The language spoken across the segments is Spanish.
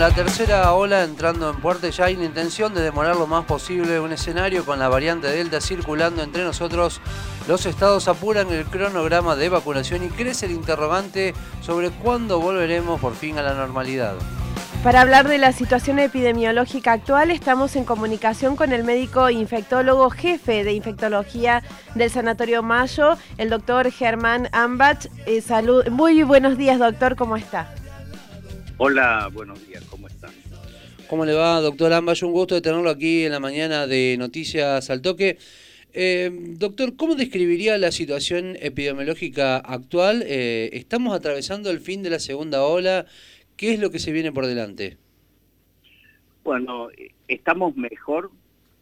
la tercera ola entrando en puerta ya hay intención de demorar lo más posible un escenario con la variante Delta circulando entre nosotros. Los estados apuran el cronograma de vacunación y crece el interrogante sobre cuándo volveremos por fin a la normalidad. Para hablar de la situación epidemiológica actual, estamos en comunicación con el médico infectólogo jefe de infectología del Sanatorio Mayo, el doctor Germán Ambach. Eh, salud. Muy buenos días, doctor, ¿cómo está? Hola, buenos días, ¿cómo están? ¿Cómo le va, doctor Ambach? Un gusto de tenerlo aquí en la mañana de Noticias al Toque. Eh, doctor, ¿cómo describiría la situación epidemiológica actual? Eh, ¿Estamos atravesando el fin de la segunda ola? ¿Qué es lo que se viene por delante? Bueno, estamos mejor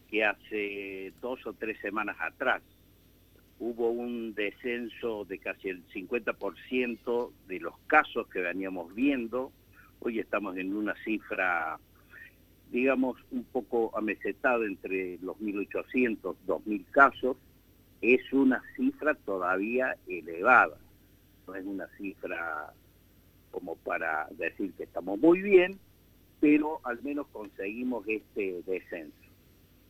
que hace dos o tres semanas atrás. Hubo un descenso de casi el 50% de los casos que veníamos viendo. Hoy estamos en una cifra, digamos, un poco amesetada entre los 1.800, 2.000 casos. Es una cifra todavía elevada, no es una cifra como para decir que estamos muy bien, pero al menos conseguimos este descenso.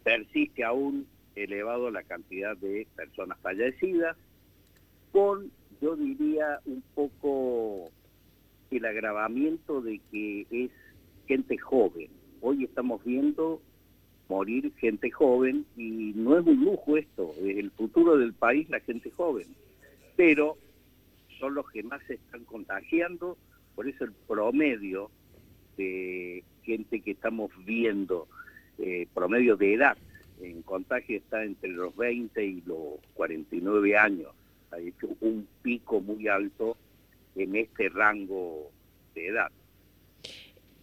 Persiste aún elevado la cantidad de personas fallecidas, con, yo diría, un poco el agravamiento de que es gente joven. Hoy estamos viendo morir gente joven y no es un lujo esto, es el futuro del país la gente joven, pero son los que más se están contagiando por eso el promedio de gente que estamos viendo, eh, promedio de edad en contagio está entre los 20 y los 49 años. Ha hecho un pico muy alto en este rango de edad.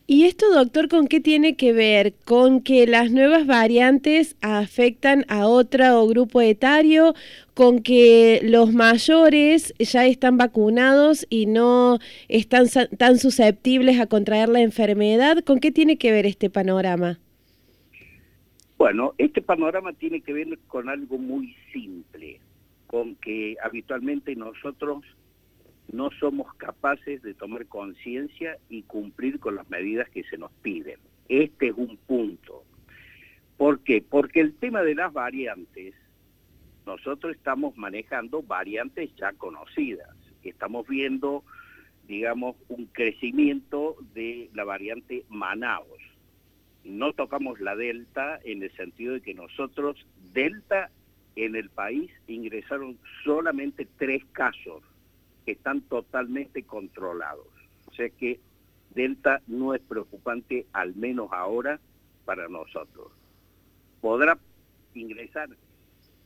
¿Y esto, doctor, con qué tiene que ver? ¿Con que las nuevas variantes afectan a otro grupo etario? ¿Con que los mayores ya están vacunados y no están tan susceptibles a contraer la enfermedad? ¿Con qué tiene que ver este panorama? Bueno, este panorama tiene que ver con algo muy simple, con que habitualmente nosotros no somos capaces de tomar conciencia y cumplir con las medidas que se nos piden. Este es un punto. ¿Por qué? Porque el tema de las variantes, nosotros estamos manejando variantes ya conocidas. Estamos viendo, digamos, un crecimiento de la variante Manaus. No tocamos la Delta en el sentido de que nosotros, Delta en el país, ingresaron solamente tres casos que están totalmente controlados. O sea que Delta no es preocupante, al menos ahora, para nosotros. Podrá ingresar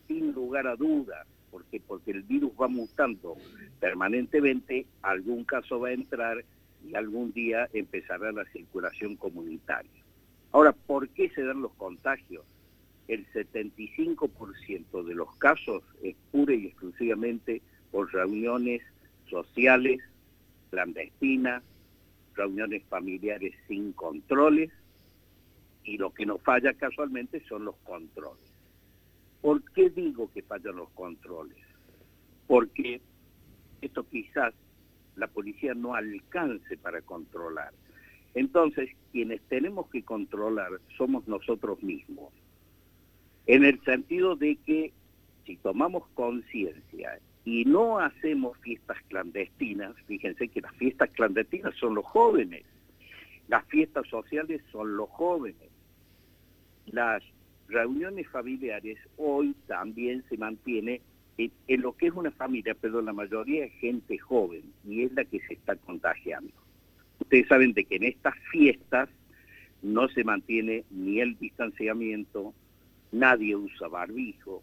sin lugar a dudas, porque, porque el virus va mutando permanentemente, algún caso va a entrar y algún día empezará la circulación comunitaria. Ahora, ¿por qué se dan los contagios? El 75% de los casos es pura y exclusivamente por reuniones sociales, clandestinas, reuniones familiares sin controles, y lo que nos falla casualmente son los controles. ¿Por qué digo que fallan los controles? Porque esto quizás la policía no alcance para controlar. Entonces, quienes tenemos que controlar somos nosotros mismos. En el sentido de que si tomamos conciencia y no hacemos fiestas clandestinas, fíjense que las fiestas clandestinas son los jóvenes, las fiestas sociales son los jóvenes, las reuniones familiares hoy también se mantiene en, lo que es una familia, pero la mayoría es gente joven y es la que se está contagiando. Ustedes saben de que en estas fiestas no se mantiene ni el distanciamiento, nadie usa barbijo,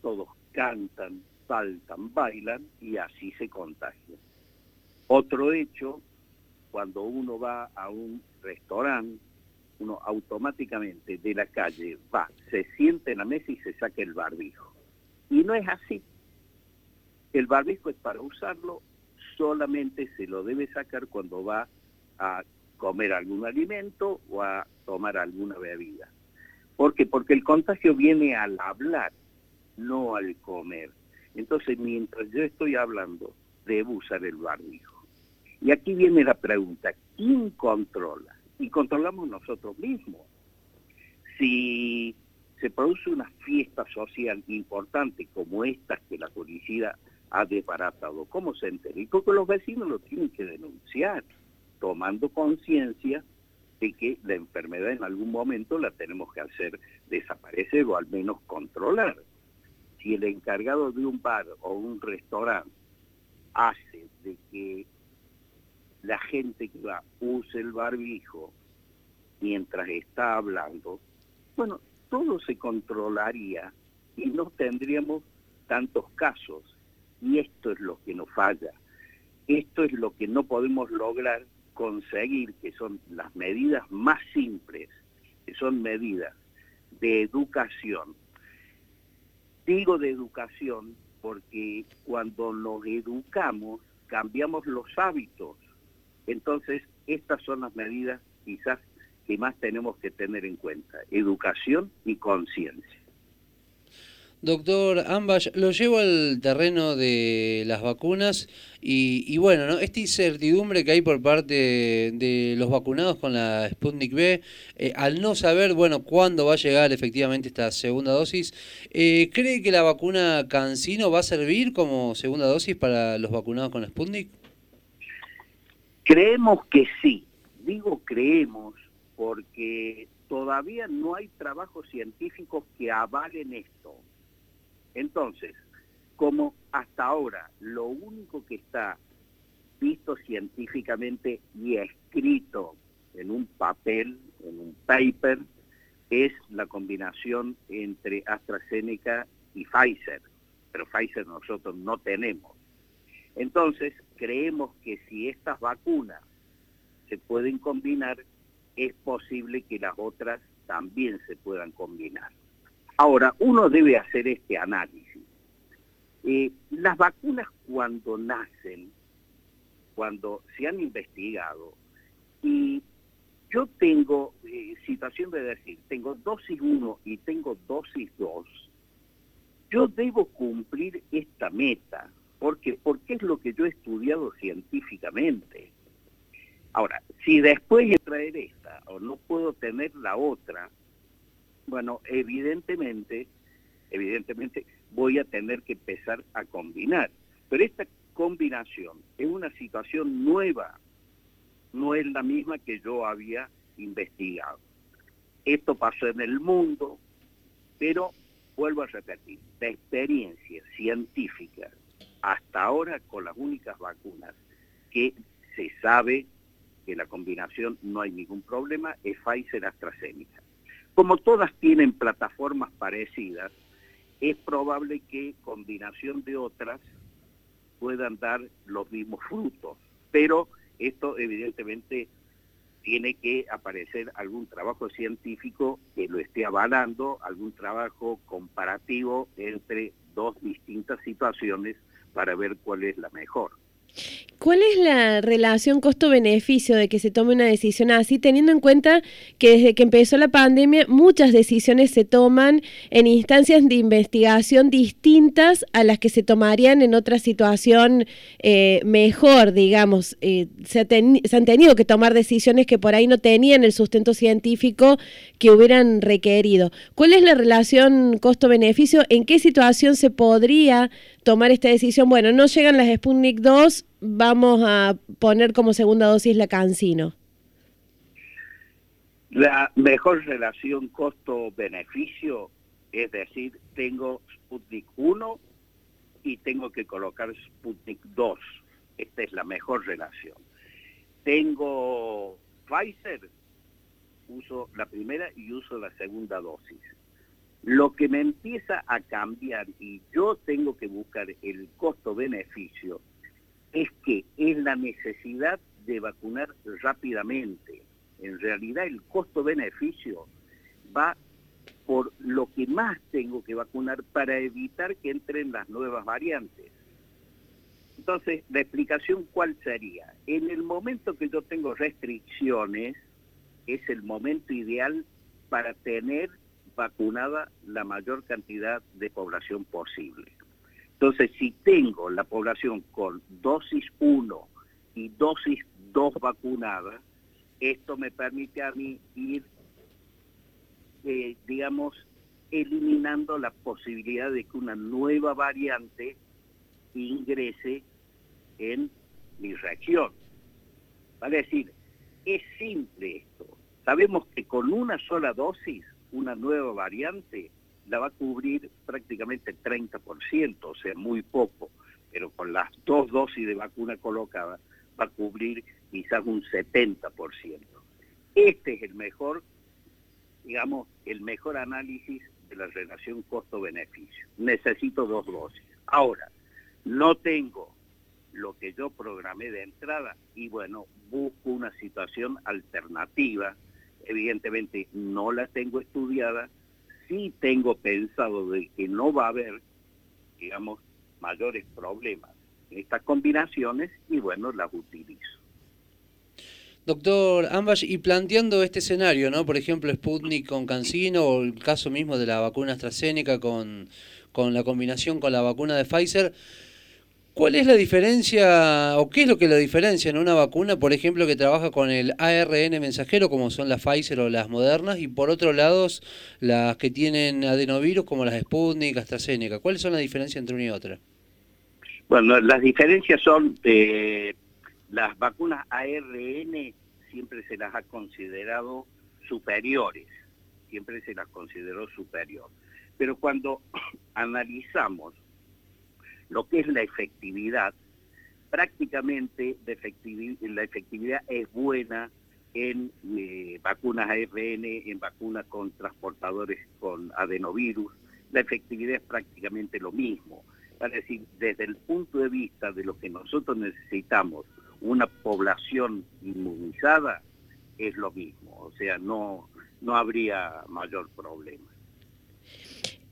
todos cantan, saltan, bailan y así se contagian. Otro hecho, cuando uno va a un restaurante, uno automáticamente de la calle va, se siente en la mesa y se saca el barbijo. Y no es así. El barbijo es para usarlo, solamente se lo debe sacar cuando va a comer algún alimento o a tomar alguna bebida. ¿Por qué? Porque el contagio viene al hablar, no al comer. Entonces, mientras yo estoy hablando, debo usar el barbijo. Y aquí viene la pregunta, ¿quién controla? y controlamos nosotros mismos. Si se produce una fiesta social importante como esta que la policía ha desbaratado, ¿cómo se entera? Y porque los vecinos lo tienen que denunciar, tomando conciencia de que la enfermedad en algún momento la tenemos que hacer desaparecer o al menos controlar. Si el encargado de un bar o un restaurante hace de que la gente que va use el barbijo mientras está hablando, bueno, todo se controlaría y no tendríamos tantos casos. Y esto es lo que nos falla. Esto es lo que no podemos lograr conseguir, que son las medidas más simples, que son medidas de educación. Digo de educación porque cuando nos educamos cambiamos los hábitos. Entonces, estas son las medidas quizás que más tenemos que tener en cuenta, educación y conciencia. Doctor Ambash, lo llevo al terreno de las vacunas y, bueno, ¿no? esta incertidumbre que hay por parte de los vacunados con la Sputnik B, eh, al no saber, bueno, cuándo va a llegar efectivamente esta segunda dosis, eh, ¿cree que la vacuna Cancino va a servir como segunda dosis para los vacunados con la Sputnik? Creemos que sí. Digo creemos porque todavía no hay trabajos científicos que avalen esto. Entonces, como hasta ahora lo único que está visto científicamente y escrito en un papel, en un paper, es la combinación entre AstraZeneca y Pfizer, pero Pfizer nosotros no tenemos. Entonces, creemos que si estas vacunas se pueden combinar, es posible que las otras también se puedan combinar. Ahora, uno debe hacer este análisis. Eh, las vacunas cuando nacen, cuando se han investigado, y yo tengo eh, situación de decir, tengo dosis 1 y tengo dosis 2, yo debo cumplir esta meta. ¿Por qué? Porque es lo que yo he estudiado científicamente. Ahora, si después de traer esta o no puedo tener la otra, bueno, evidentemente, evidentemente voy a tener que empezar a combinar. Pero esta combinación es una situación nueva, no es la misma que yo había investigado. Esto pasó en el mundo, pero vuelvo a repetir, la experiencia científica hasta ahora con las únicas vacunas que se sabe que la combinación no hay ningún problema es Pfizer AstraZeneca. Como todas tienen plataformas parecidas, es probable que combinación de otras puedan dar los mismos frutos, pero esto evidentemente tiene que aparecer algún trabajo científico que lo esté avalando, algún trabajo comparativo entre dos distintas situaciones para ver cuál es la mejor. ¿Cuál es la relación costo-beneficio de que se tome una decisión así, teniendo en cuenta que desde que empezó la pandemia muchas decisiones se toman en instancias de investigación distintas a las que se tomarían en otra situación eh, mejor, digamos? Eh, se, se, han tenido que tomar decisiones que por ahí no tenían el sustento científico que hubieran requerido. ¿Cuál es la relación costo-beneficio? ¿En qué situación se podría tomar esta decisión? Bueno, no llegan las Sputnik 2 vamos a poner como segunda dosis la cancino? La mejor relación costo-beneficio, es decir, tengo Sputnik 1 y tengo que colocar Sputnik 2. Esta es la mejor relación. Tengo Pfizer, uso la primera y uso la segunda dosis. Lo que me empieza a cambiar y yo tengo que buscar el costo-beneficio es que es la necesidad de vacunar rápidamente. En realidad el costo-beneficio va por lo que más tengo que vacunar para evitar que entren las nuevas variantes. Entonces, la explicación cuál sería? En el momento que yo tengo restricciones, es el momento ideal para tener vacunada la mayor cantidad de población posible. Entonces, si tengo la población con dosis 1 y dosis 2 vacunadas, Esto me permite a mí ir, eh, digamos, eliminando la posibilidad de que una nueva variante ingrese en mi reacción. Vale decir, es simple esto. Sabemos que con una sola dosis, una nueva variante la va a cubrir prácticamente el 30%, o sea, muy poco, pero con las dos dosis de vacuna colocada va a cubrir quizás un 70%. Este es el mejor, digamos, el mejor análisis de la relación costo-beneficio. Necesito dos dosis. Ahora, no tengo lo que yo programé de entrada y bueno, busco una situación alternativa. Evidentemente no la tengo estudiada, sí tengo pensado de que no va a haber, digamos, mayores problemas en estas combinaciones y bueno, las utilizo. Doctor Ambash, y planteando este escenario, ¿no? Por ejemplo, Sputnik con Cancino o el caso mismo de la vacuna AstraZeneca con, con la combinación con la vacuna de Pfizer, ¿Cuál es la diferencia o qué es lo que la diferencia en una vacuna, por ejemplo, que trabaja con el ARN mensajero, como son las Pfizer o las modernas, y por otro lado las que tienen adenovirus, como las Sputnik, AstraZeneca? ¿Cuáles son las diferencias entre una y otra? Bueno, las diferencias son, eh, las vacunas ARN siempre se las ha considerado superiores, siempre se las consideró superior. Pero cuando analizamos lo que es la efectividad, prácticamente la efectividad es buena en eh, vacunas ARN, en vacunas con transportadores con adenovirus, la efectividad es prácticamente lo mismo. Es decir, desde el punto de vista de lo que nosotros necesitamos, una población inmunizada, es lo mismo, o sea, no, no habría mayor problema.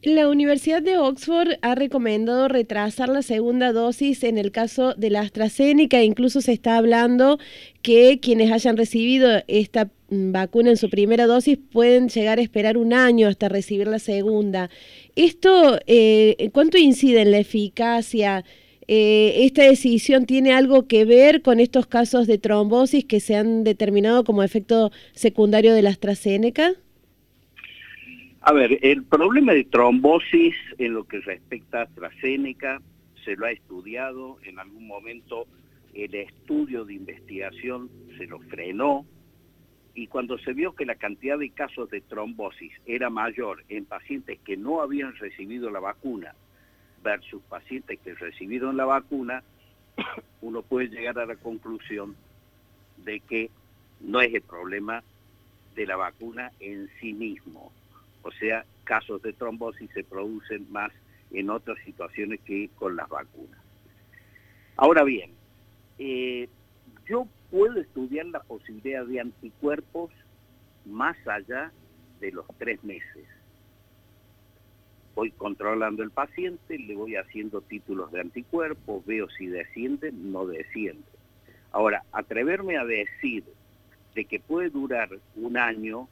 La Universidad de Oxford ha recomendado retrasar la segunda dosis en el caso de la AstraZeneca. Incluso se está hablando que quienes hayan recibido esta mm, vacuna en su primera dosis pueden llegar a esperar un año hasta recibir la segunda. ¿Esto eh, cuánto incide en la eficacia? Eh, ¿Esta decisión tiene algo que ver con estos casos de trombosis que se han determinado como efecto secundario de la AstraZeneca? A ver, el problema de trombosis en lo que respecta a AstraZeneca se lo ha estudiado, en algún momento el estudio de investigación se lo frenó y cuando se vio que la cantidad de casos de trombosis era mayor en pacientes que no habían recibido la vacuna versus pacientes que recibieron la vacuna, uno puede llegar a la conclusión de que no es el problema de la vacuna en sí mismo, o sea, casos de trombosis se producen más en otras situaciones que con las vacunas. Ahora bien, eh, yo puedo estudiar la posibilidad de anticuerpos más allá de los tres meses. Voy controlando el paciente, le voy haciendo títulos de anticuerpos, veo si descienden, no descienden. Ahora, atreverme a decir de que puede durar un año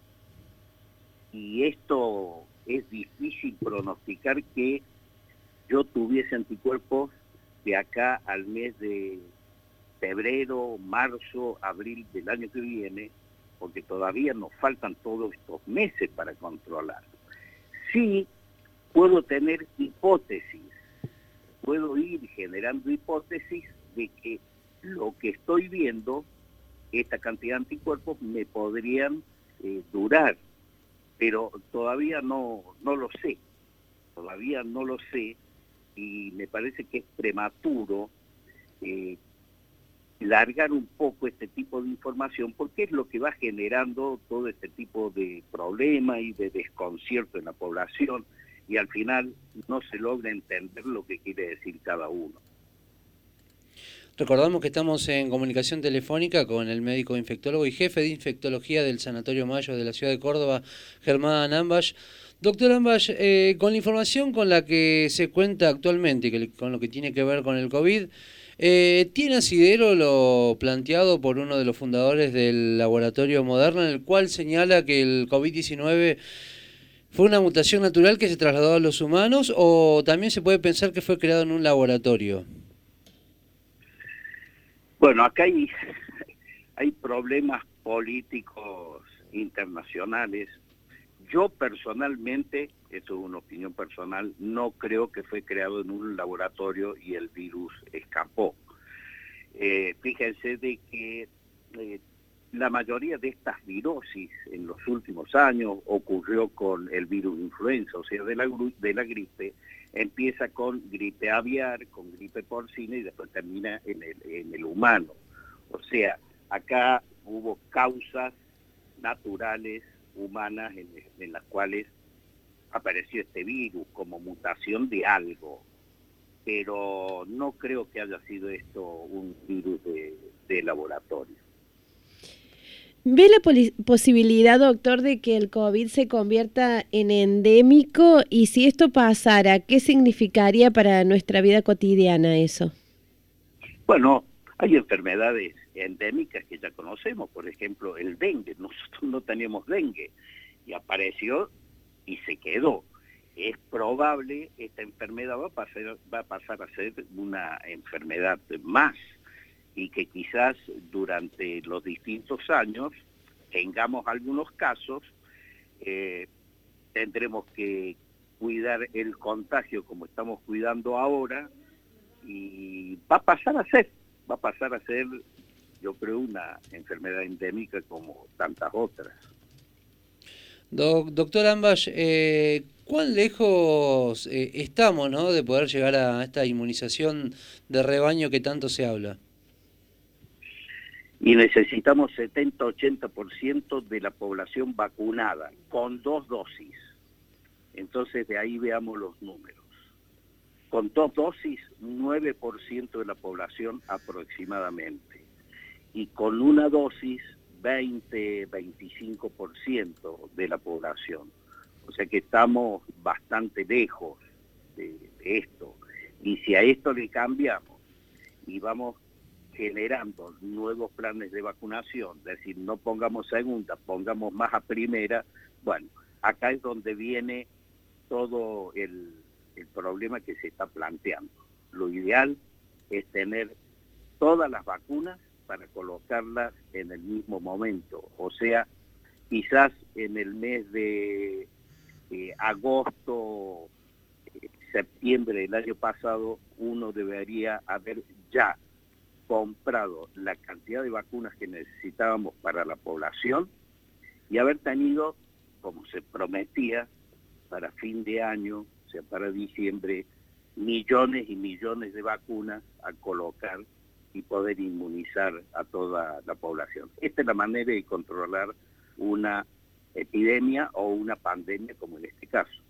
y esto es difícil pronosticar que yo tuviese anticuerpos de acá al mes de febrero, marzo, abril del año que viene, porque todavía nos faltan todos estos meses para controlar. Sí puedo tener hipótesis, puedo ir generando hipótesis de que lo que estoy viendo, esta cantidad de anticuerpos, me podrían eh, durar pero todavía no, no lo sé, todavía no lo sé y me parece que es prematuro eh, largar un poco este tipo de información porque es lo que va generando todo este tipo de problema y de desconcierto en la población y al final no se logra entender lo que quiere decir cada uno. Recordamos que estamos en comunicación telefónica con el médico infectólogo y jefe de infectología del Sanatorio Mayo de la ciudad de Córdoba, Germán Ambash. Doctor Ambash, eh, con la información con la que se cuenta actualmente, que, con lo que tiene que ver con el COVID, eh, ¿tiene asidero lo planteado por uno de los fundadores del laboratorio Moderna, en el cual señala que el COVID-19 fue una mutación natural que se trasladó a los humanos o también se puede pensar que fue creado en un laboratorio? Bueno, acá hay, hay problemas políticos internacionales. Yo personalmente, esto es una opinión personal, no creo que fue creado en un laboratorio y el virus escapó. Eh, fíjense de que eh, la mayoría de estas virosis en los últimos años ocurrió con el virus influenza, o sea, de la, de la gripe, empieza con gripe aviar, con gripe porcina y después termina en el, humano. O sea, acá hubo causas naturales, humanas, en, las cuales apareció este virus como mutación de algo, pero no creo que haya sido esto un virus de laboratorio. ¿Ve la posibilidad, doctor, de que el COVID se convierta en endémico? Y si esto pasara, ¿qué significaría para nuestra vida cotidiana eso? Bueno, hay enfermedades endémicas que ya conocemos, por ejemplo, el dengue. Nosotros no teníamos dengue y apareció y se quedó. Es probable esta enfermedad va a pasar, va a, pasar a ser una enfermedad más y que quizás durante los distintos años tengamos algunos casos, eh, tendremos que cuidar el contagio como estamos cuidando ahora y va a pasar a ser, va a pasar a ser, yo creo, una enfermedad endémica como tantas otras. doctor Ambash, eh, ¿cuán lejos eh, estamos ¿no? de poder llegar a esta inmunización de rebaño que tanto se habla? Y necesitamos 70-80% de la población vacunada con dos dosis. Entonces de ahí veamos los números. Con dos dosis, 9% de la población aproximadamente. Y con una dosis, 20-25% de la población. O sea que estamos bastante lejos de, de esto. Y si a esto le cambiamos y vamos generando nuevos planes de vacunación, es decir, no pongamos segunda, pongamos más a primera, bueno, acá es donde viene todo el, problema que se está planteando. Lo ideal es tener todas las vacunas para colocarlas en el mismo momento, o sea, quizás en el mes de agosto, eh, septiembre del año pasado, uno debería haber ya comprado la cantidad de vacunas que necesitábamos para la población y haber tenido, como se prometía, para fin de año, o sea, para diciembre, millones y millones de vacunas a colocar y poder inmunizar a toda la población. Esta es la manera de controlar una epidemia o una pandemia como en este caso.